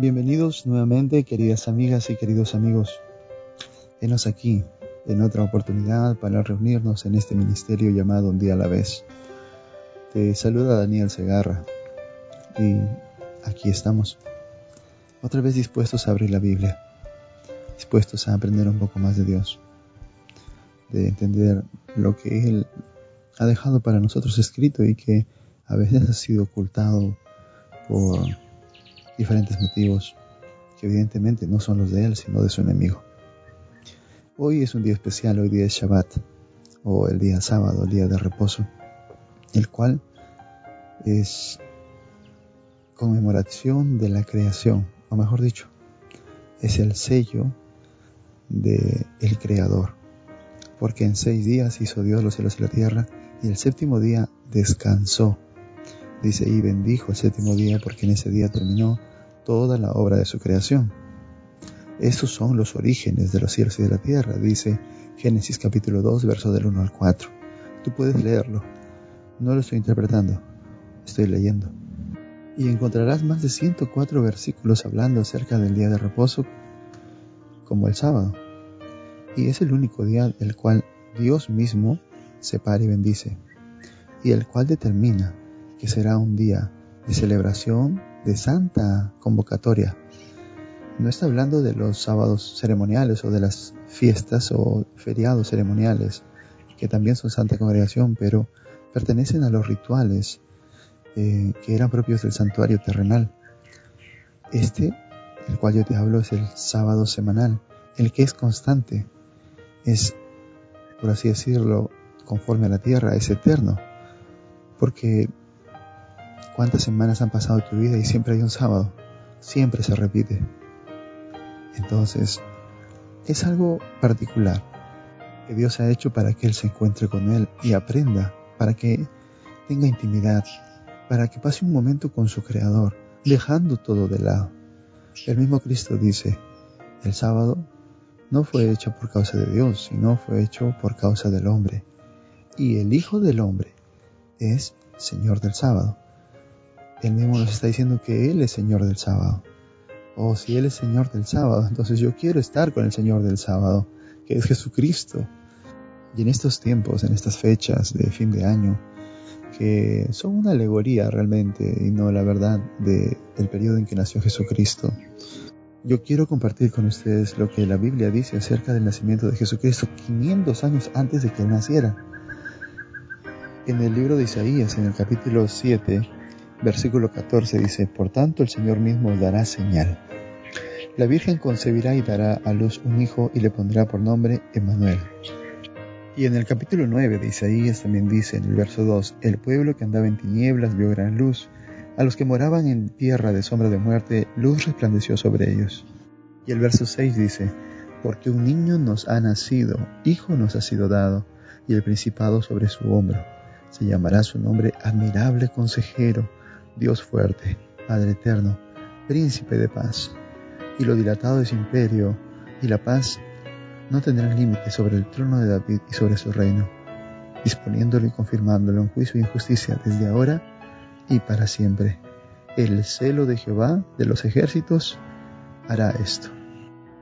Bienvenidos nuevamente, queridas amigas y queridos amigos. Venos aquí en otra oportunidad para reunirnos en este ministerio llamado Un día a la vez. Te saluda Daniel Segarra y aquí estamos, otra vez dispuestos a abrir la Biblia, dispuestos a aprender un poco más de Dios, de entender lo que Él ha dejado para nosotros escrito y que a veces ha sido ocultado por diferentes motivos que evidentemente no son los de él, sino de su enemigo. Hoy es un día especial, hoy día es Shabbat, o el día sábado, el día de reposo, el cual es conmemoración de la creación, o mejor dicho, es el sello de el creador, porque en seis días hizo Dios los cielos y la tierra, y el séptimo día descansó. Dice, y bendijo el séptimo día, porque en ese día terminó toda la obra de su creación. Estos son los orígenes de los cielos y de la tierra, dice Génesis capítulo 2, verso del 1 al 4. Tú puedes leerlo. No lo estoy interpretando, estoy leyendo. Y encontrarás más de 104 versículos hablando acerca del día de reposo como el sábado. Y es el único día el cual Dios mismo separa y bendice, y el cual determina que será un día de celebración de santa convocatoria. No está hablando de los sábados ceremoniales o de las fiestas o feriados ceremoniales, que también son santa congregación, pero pertenecen a los rituales eh, que eran propios del santuario terrenal. Este, el cual yo te hablo, es el sábado semanal, el que es constante, es, por así decirlo, conforme a la tierra, es eterno, porque ¿Cuántas semanas han pasado tu vida y siempre hay un sábado? Siempre se repite. Entonces, es algo particular que Dios ha hecho para que Él se encuentre con Él y aprenda, para que tenga intimidad, para que pase un momento con su Creador, dejando todo de lado. El mismo Cristo dice, el sábado no fue hecho por causa de Dios, sino fue hecho por causa del hombre. Y el Hijo del Hombre es Señor del sábado. Él mismo nos está diciendo que Él es Señor del sábado. O si Él es Señor del sábado, entonces yo quiero estar con el Señor del sábado, que es Jesucristo. Y en estos tiempos, en estas fechas de fin de año, que son una alegoría realmente y no la verdad del periodo en que nació Jesucristo, yo quiero compartir con ustedes lo que la Biblia dice acerca del nacimiento de Jesucristo 500 años antes de que Él naciera. En el libro de Isaías, en el capítulo 7, Versículo 14 dice, Por tanto el Señor mismo dará señal. La Virgen concebirá y dará a luz un hijo y le pondrá por nombre Emmanuel. Y en el capítulo 9 de Isaías también dice en el verso 2, El pueblo que andaba en tinieblas vio gran luz, a los que moraban en tierra de sombra de muerte, luz resplandeció sobre ellos. Y el verso 6 dice, Porque un niño nos ha nacido, hijo nos ha sido dado, y el principado sobre su hombro. Se llamará su nombre admirable consejero, Dios fuerte, Padre eterno, príncipe de paz. Y lo dilatado de su imperio y la paz no tendrán límite sobre el trono de David y sobre su reino, disponiéndolo y confirmándolo en juicio y en justicia desde ahora y para siempre. El celo de Jehová de los ejércitos hará esto.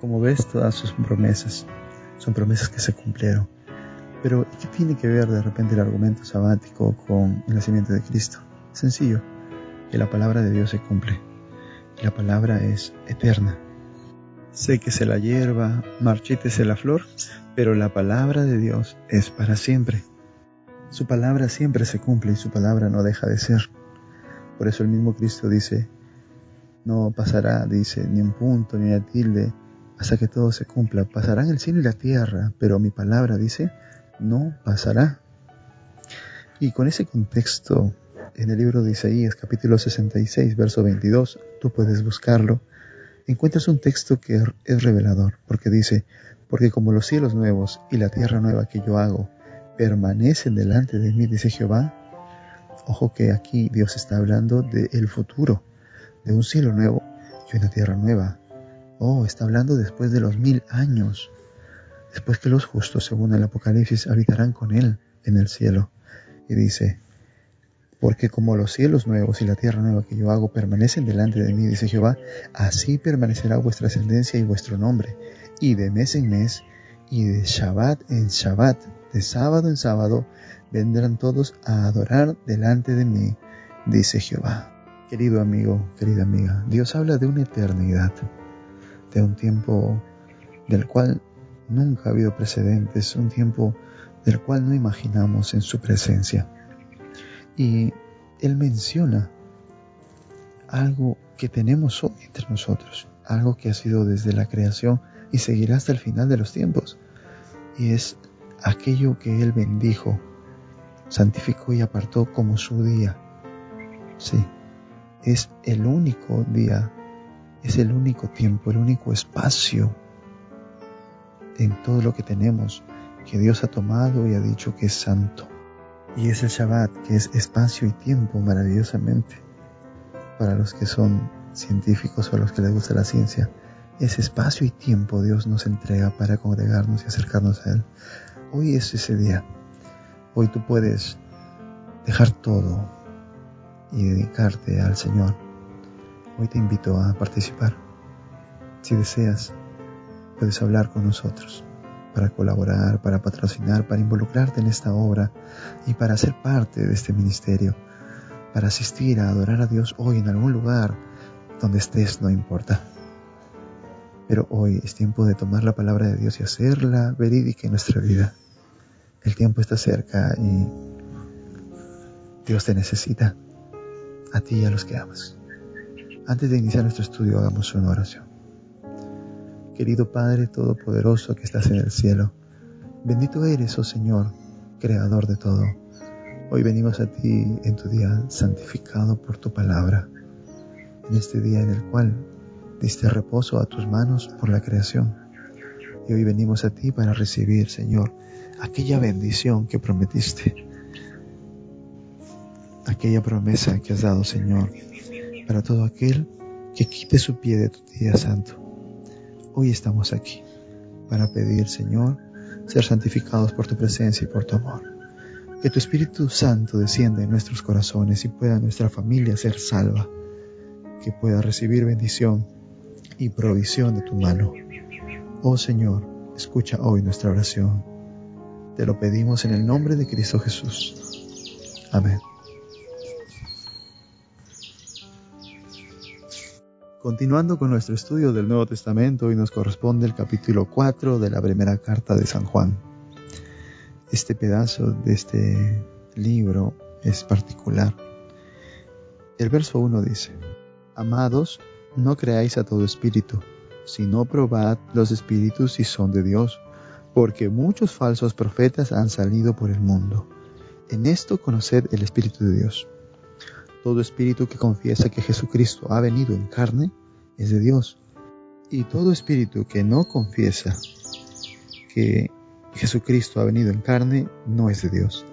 Como ves, todas sus promesas son promesas que se cumplieron. Pero, ¿qué tiene que ver de repente el argumento sabático con el nacimiento de Cristo? Sencillo que la palabra de Dios se cumple. la palabra es eterna. Séquese la hierba, marchítese la flor, pero la palabra de Dios es para siempre. Su palabra siempre se cumple y su palabra no deja de ser. Por eso el mismo Cristo dice, no pasará, dice, ni un punto ni una tilde hasta que todo se cumpla. Pasarán el cielo y la tierra, pero mi palabra dice, no pasará. Y con ese contexto en el libro de Isaías capítulo 66, verso 22, tú puedes buscarlo, encuentras un texto que es revelador, porque dice, porque como los cielos nuevos y la tierra nueva que yo hago permanecen delante de mí, dice Jehová, ojo que aquí Dios está hablando del futuro, de un cielo nuevo y una tierra nueva. Oh, está hablando después de los mil años, después que los justos, según el Apocalipsis, habitarán con Él en el cielo. Y dice, Porque como los cielos nuevos y la tierra nueva que yo hago permanecen delante de mí, dice Jehová, así permanecerá vuestra ascendencia y vuestro nombre, y de mes en mes, y de Shabbat en Shabbat, de sábado en sábado, vendrán todos a adorar delante de mí, dice Jehová. Querido amigo, querida amiga, Dios habla de una eternidad, de un tiempo del cual nunca ha habido precedentes, un tiempo del cual no imaginamos en su presencia. Y Él menciona algo que tenemos hoy entre nosotros, algo que ha sido desde la creación y seguirá hasta el final de los tiempos. Y es aquello que Él bendijo, santificó y apartó como su día. Sí, es el único día, es el único tiempo, el único espacio en todo lo que tenemos que Dios ha tomado y ha dicho que es santo. Y es el Shabbat, que es espacio y tiempo maravillosamente. Para los que son científicos o a los que les gusta la ciencia, ese espacio y tiempo Dios nos entrega para congregarnos y acercarnos a Él. Hoy es ese día. Hoy tú puedes dejar todo y dedicarte al Señor. Hoy te invito a participar. Si deseas, puedes hablar con nosotros para colaborar, para patrocinar, para involucrarte en esta obra y para ser parte de este ministerio, para asistir a adorar a Dios hoy en algún lugar donde estés, no importa. Pero hoy es tiempo de tomar la palabra de Dios y hacerla verídica en nuestra vida. El tiempo está cerca y Dios te necesita, a ti y a los que amas. Antes de iniciar nuestro estudio, hagamos una oración. Querido Padre Todopoderoso que estás en el cielo, bendito eres, oh Señor, Creador de todo. Hoy venimos a ti en tu día santificado por tu palabra, en este día en el cual diste reposo a tus manos por la creación. Y hoy venimos a ti para recibir, Señor, aquella bendición que prometiste, aquella promesa que has dado, Señor, para todo aquel que quite su pie de tu día santo hoy estamos aquí para pedir, Señor, ser santificados por tu presencia y por tu amor. Que tu Espíritu Santo descienda en nuestros corazones y pueda nuestra familia ser salva. Que pueda recibir bendición y provisión de tu mano. Oh Señor, escucha hoy nuestra oración. Te lo pedimos en el nombre de Cristo Jesús. Amén. Continuando con nuestro estudio del Nuevo Testamento, hoy nos corresponde el capítulo 4 de la primera carta de San Juan. Este pedazo de este libro es particular. El verso 1 dice, Amados, no creáis a todo espíritu, sino probad los espíritus si son de Dios, porque muchos falsos profetas han salido por el mundo. En esto conoced el Espíritu de Dios todo espíritu que confiesa que Jesucristo ha venido en carne es de Dios. Y todo espíritu que no confiesa que Jesucristo ha venido en carne no es de Dios.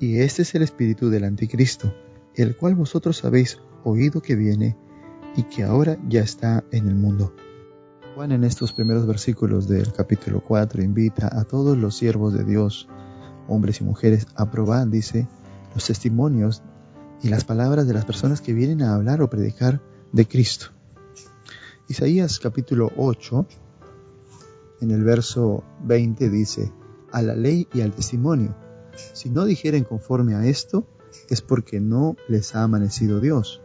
Y este es el espíritu del anticristo, el cual vosotros habéis oído que viene y que ahora ya está en el mundo. Juan en estos primeros versículos del capítulo 4 invita a todos los siervos de Dios, hombres y mujeres, a probar, dice, los testimonios y las palabras de las personas que vienen a hablar o predicar de Cristo. Isaías capítulo 8, en el verso 20 dice, a la ley y al testimonio. Si no dijeren conforme a esto, es porque no les ha amanecido Dios.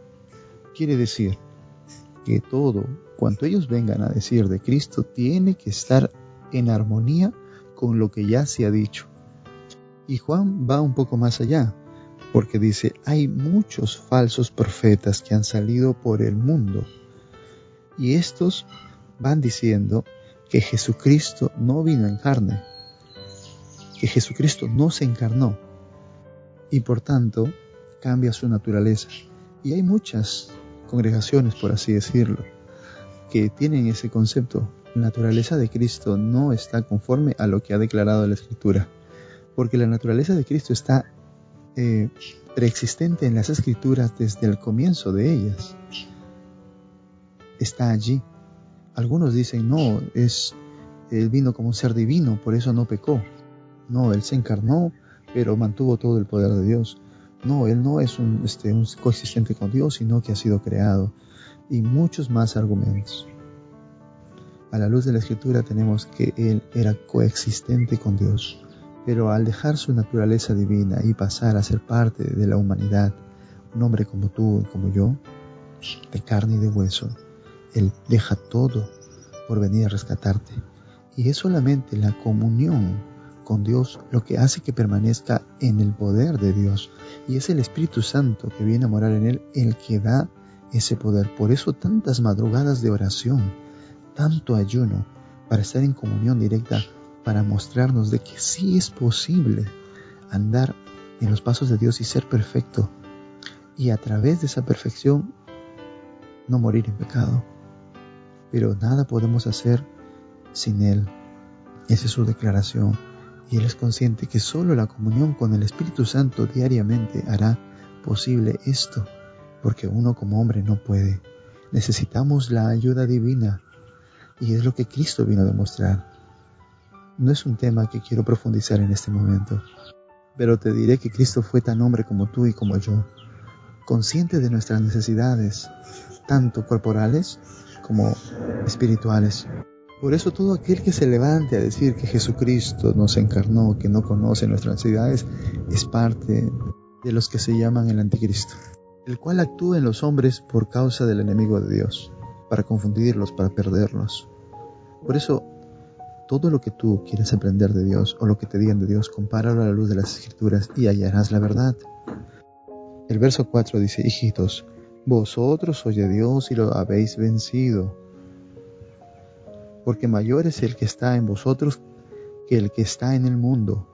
Quiere decir que todo cuanto ellos vengan a decir de Cristo tiene que estar en armonía con lo que ya se ha dicho. Y Juan va un poco más allá porque dice, hay muchos falsos profetas que han salido por el mundo y estos van diciendo que Jesucristo no vino en carne, que Jesucristo no se encarnó y por tanto cambia su naturaleza. Y hay muchas congregaciones, por así decirlo, que tienen ese concepto. La naturaleza de Cristo no está conforme a lo que ha declarado la Escritura, porque la naturaleza de Cristo está eh, preexistente en las escrituras desde el comienzo de ellas. Está allí. Algunos dicen, no, es, él vino como un ser divino, por eso no pecó. No, él se encarnó, pero mantuvo todo el poder de Dios. No, Él no es un, este, un coexistente con Dios, sino que ha sido creado. Y muchos más argumentos. A la luz de la Escritura tenemos que Él era coexistente con Dios. Pero al dejar su naturaleza divina y pasar a ser parte de la humanidad, un hombre como tú y como yo, de carne y de hueso, Él deja todo por venir a rescatarte. Y es solamente la comunión con Dios lo que hace que permanezca en el poder de Dios. Y es el Espíritu Santo que viene a morar en Él el que da ese poder. Por eso tantas madrugadas de oración, tanto ayuno, para estar en comunión directa para mostrarnos de que sí es posible andar en los pasos de Dios y ser perfecto. Y a través de esa perfección no morir en pecado. Pero nada podemos hacer sin Él. Esa es su declaración. Y Él es consciente que solo la comunión con el Espíritu Santo diariamente hará posible esto. Porque uno como hombre no puede. Necesitamos la ayuda divina. Y es lo que Cristo vino a demostrar no es un tema que quiero profundizar en este momento, pero te diré que Cristo fue tan hombre como tú y como yo, consciente de nuestras necesidades, tanto corporales como espirituales. Por eso todo aquel que se levante a decir que Jesucristo nos encarnó, que no conoce nuestras necesidades, es parte de los que se llaman el anticristo, el cual actúa en los hombres por causa del enemigo de Dios, para confundirlos, para perderlos. Por eso todo lo que tú quieres aprender de Dios o lo que te digan de Dios, compáralo a la luz de las escrituras y hallarás la verdad. El verso 4 dice, hijitos, vosotros sois de Dios y lo habéis vencido, porque mayor es el que está en vosotros que el que está en el mundo.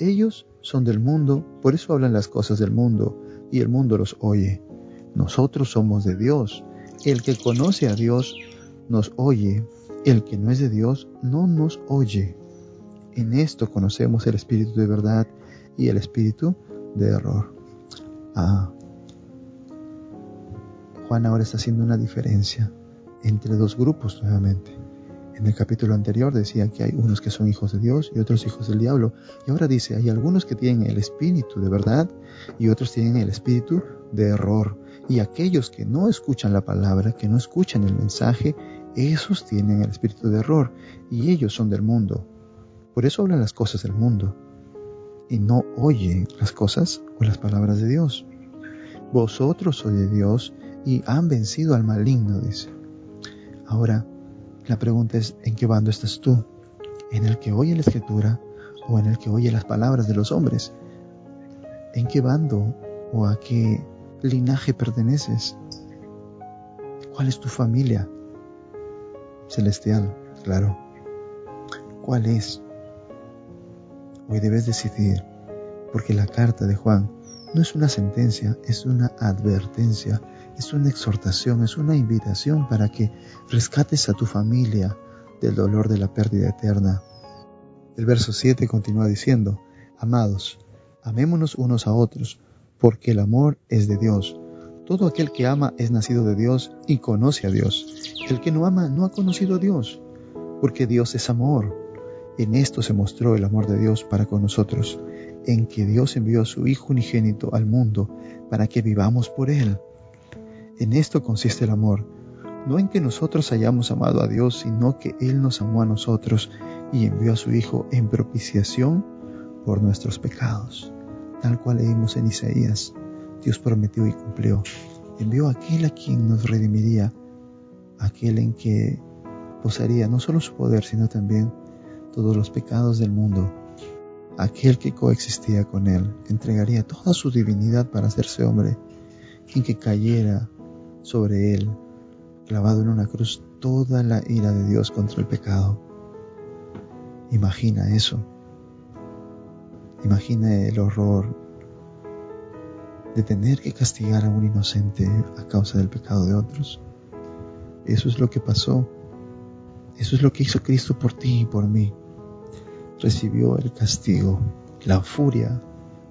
Ellos son del mundo, por eso hablan las cosas del mundo, y el mundo los oye. Nosotros somos de Dios. El que conoce a Dios nos oye el que no es de Dios no nos oye. En esto conocemos el espíritu de verdad y el espíritu de error. Ah. Juan ahora está haciendo una diferencia entre dos grupos nuevamente. En el capítulo anterior decía que hay unos que son hijos de Dios y otros hijos del diablo. Y ahora dice, hay algunos que tienen el espíritu de verdad y otros tienen el espíritu de error. Y aquellos que no escuchan la palabra, que no escuchan el mensaje, esos tienen el espíritu de error y ellos son del mundo. Por eso hablan las cosas del mundo y no oyen las cosas o las palabras de Dios. Vosotros sois de Dios y han vencido al maligno, dice. Ahora, la pregunta es, ¿en qué bando estás tú? ¿En el que oye la escritura o en el que oye las palabras de los hombres? ¿En qué bando o a qué linaje perteneces? ¿Cuál es tu familia? Celestial, claro. ¿Cuál es? Hoy debes decidir, porque la carta de Juan no es una sentencia, es una advertencia, es una exhortación, es una invitación para que rescates a tu familia del dolor de la pérdida eterna. El verso 7 continúa diciendo, Amados, amémonos unos a otros, porque el amor es de Dios todo aquel que ama es nacido de Dios y conoce a Dios. El que no ama no ha conocido a Dios, porque Dios es amor. En esto se mostró el amor de Dios para con nosotros, en que Dios envió a su Hijo unigénito al mundo para que vivamos por Él. En esto consiste el amor, no en que nosotros hayamos amado a Dios, sino que Él nos amó a nosotros y envió a su Hijo en propiciación por nuestros pecados, tal cual leímos en Isaías Dios prometió y cumplió. Envió a aquel a quien nos redimiría, aquel en que poseería no solo su poder, sino también todos los pecados del mundo. Aquel que coexistía con él, entregaría toda su divinidad para hacerse hombre, quien que cayera sobre él, clavado en una cruz, toda la ira de Dios contra el pecado. Imagina eso. Imagina el horror, de tener que castigar a un inocente a causa del pecado de otros. Eso es lo que pasó. Eso es lo que hizo Cristo por ti y por mí. Recibió el castigo, la furia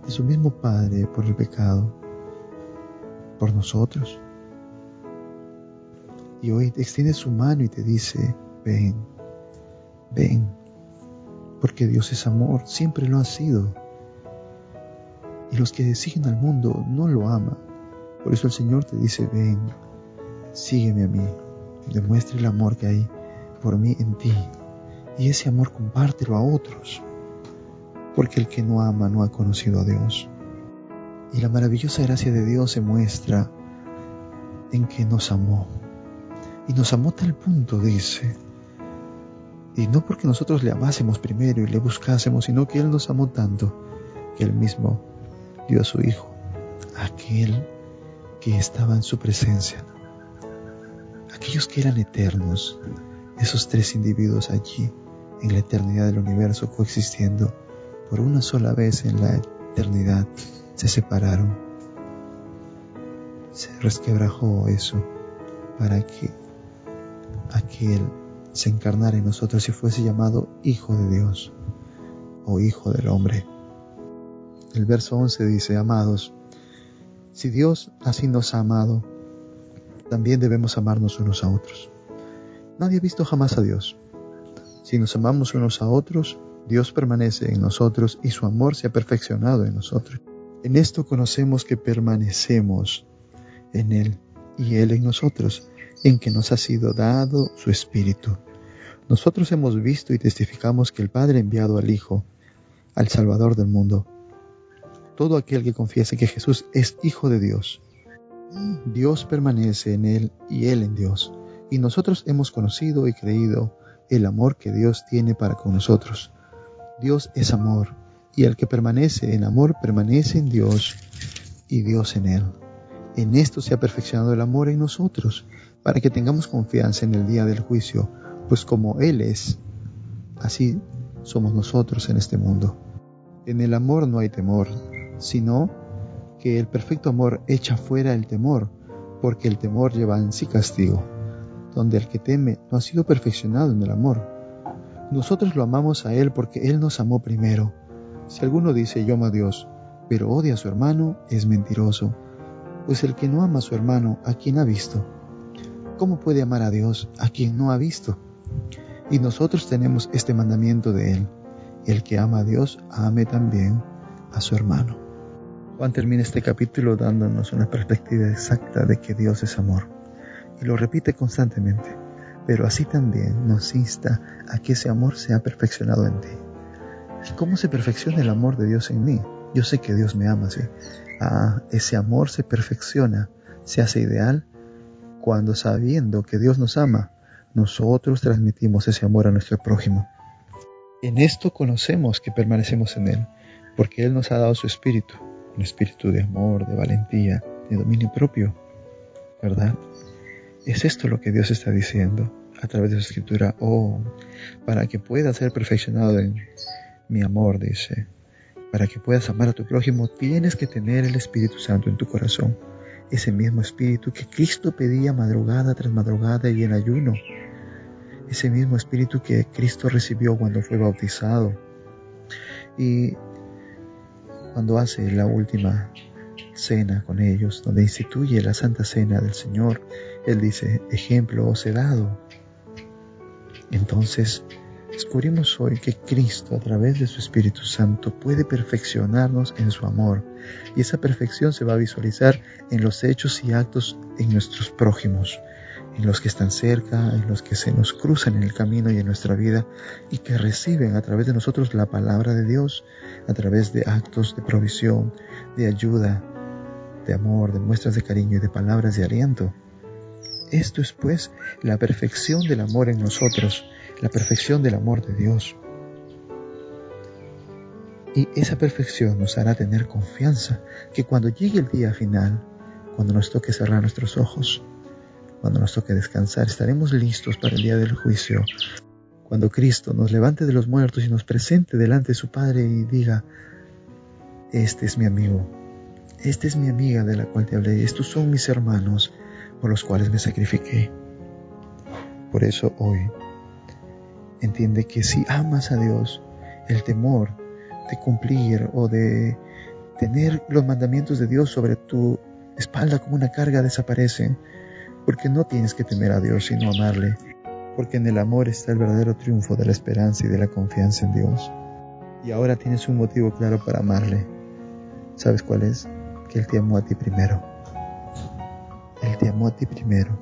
de su mismo Padre por el pecado, por nosotros. Y hoy te extiende su mano y te dice, ven, ven, porque Dios es amor, siempre lo ha sido y los que siguen al mundo no lo aman. Por eso el Señor te dice, ven, sígueme a mí, demuestre el amor que hay por mí en ti, y ese amor compártelo a otros, porque el que no ama no ha conocido a Dios. Y la maravillosa gracia de Dios se muestra en que nos amó. Y nos amó tal punto, dice, y no porque nosotros le amásemos primero y le buscásemos, sino que Él nos amó tanto que Él mismo dio a su Hijo, aquel que estaba en su presencia, aquellos que eran eternos, esos tres individuos allí en la eternidad del universo coexistiendo por una sola vez en la eternidad, se separaron. Se resquebrajó eso para que aquel se encarnara en nosotros y fuese llamado Hijo de Dios o Hijo del Hombre. El verso 11 dice, amados, si Dios así nos ha amado, también debemos amarnos unos a otros. Nadie ha visto jamás a Dios. Si nos amamos unos a otros, Dios permanece en nosotros y su amor se ha perfeccionado en nosotros. En esto conocemos que permanecemos en Él y Él en nosotros en que nos ha sido dado su Espíritu. Nosotros hemos visto y testificamos que el Padre ha enviado al Hijo, al Salvador del mundo. Todo aquel que confiese que Jesús es Hijo de Dios, Dios permanece en Él y Él en Dios. Y nosotros hemos conocido y creído el amor que Dios tiene para con nosotros. Dios es amor, y el que permanece en amor permanece en Dios y Dios en Él. En esto se ha perfeccionado el amor en nosotros, para que tengamos confianza en el día del juicio, pues como Él es, así somos nosotros en este mundo. En el amor no hay temor, sino que el perfecto amor echa fuera el temor, porque el temor lleva en sí castigo, donde el que teme no ha sido perfeccionado en el amor. Nosotros lo amamos a Él porque Él nos amó primero. Si alguno dice yo amo a Dios, pero odia a su hermano, es mentiroso, pues el que no ama a su hermano, ¿a quien ha visto? ¿cómo puede amar a Dios a quien no ha visto? Y nosotros tenemos este mandamiento de Él. El que ama a Dios, ame también a su hermano. Juan termina este capítulo dándonos una perspectiva exacta de que Dios es amor. Y lo repite constantemente. Pero así también nos insta a que ese amor sea perfeccionado en ti. ¿Cómo se perfecciona el amor de Dios en mí? Yo sé que Dios me ama, sí. Ah, ese amor se perfecciona, se hace ideal cuando sabiendo que Dios nos ama, nosotros transmitimos ese amor a nuestro prójimo. En esto conocemos que permanecemos en Él, porque Él nos ha dado su espíritu, un espíritu de amor, de valentía, de dominio propio, ¿verdad? Es esto lo que Dios está diciendo a través de su escritura. Oh, para que puedas ser perfeccionado en mi amor, dice, para que puedas amar a tu prójimo, tienes que tener el Espíritu Santo en tu corazón ese mismo espíritu que Cristo pedía madrugada tras madrugada y en ayuno, ese mismo espíritu que Cristo recibió cuando fue bautizado y cuando hace la última cena con ellos, donde instituye la santa cena del Señor, Él dice, ejemplo os he dado. Entonces, Descubrimos hoy que Cristo, a través de su Espíritu Santo, puede perfeccionarnos en su amor, y esa perfección se va a visualizar en los hechos y actos en nuestros prójimos, en los que están cerca, en los que se nos cruzan en el camino y en nuestra vida, y que reciben a través de nosotros la palabra de Dios, a través de actos de provisión, de ayuda, de amor, de muestras de cariño y de palabras de aliento. Esto es pues la perfección del amor en nosotros, la perfección del amor de Dios. Y esa perfección nos hará tener confianza que cuando llegue el día final, cuando nos toque cerrar nuestros ojos, cuando nos toque descansar, estaremos listos para el día del juicio. Cuando Cristo nos levante de los muertos y nos presente delante de su Padre y diga, este es mi amigo, esta es mi amiga de la cual te hablé, estos son mis hermanos por los cuales me sacrifiqué. Por eso hoy entiende que si amas a Dios, el temor de cumplir o de tener los mandamientos de Dios sobre tu espalda como una carga desaparecen, porque no tienes que temer a Dios sino amarle, porque en el amor está el verdadero triunfo de la esperanza y de la confianza en Dios. Y ahora tienes un motivo claro para amarle. ¿Sabes cuál es? Que Él te amó a ti primero. Él te amó a ti primero.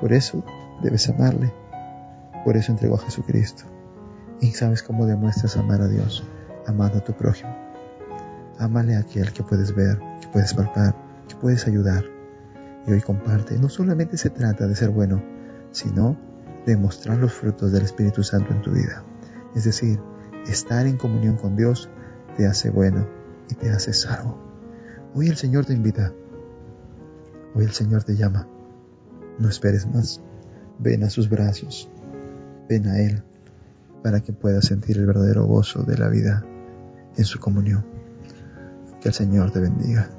Por eso debes amarle. Por eso entregó a Jesucristo. ¿Y sabes cómo demuestras amar a Dios? Amando a tu prójimo. Ámale a aquel que puedes ver, que puedes palpar, que puedes ayudar. Y hoy comparte. No solamente se trata de ser bueno, sino de mostrar los frutos del Espíritu Santo en tu vida. Es decir, estar en comunión con Dios te hace bueno y te hace salvo. Hoy el Señor te invita. Hoy el Señor te llama. No esperes más. Ven a sus brazos. Ven a Él para que puedas sentir el verdadero gozo de la vida en su comunión. Que el Señor te bendiga.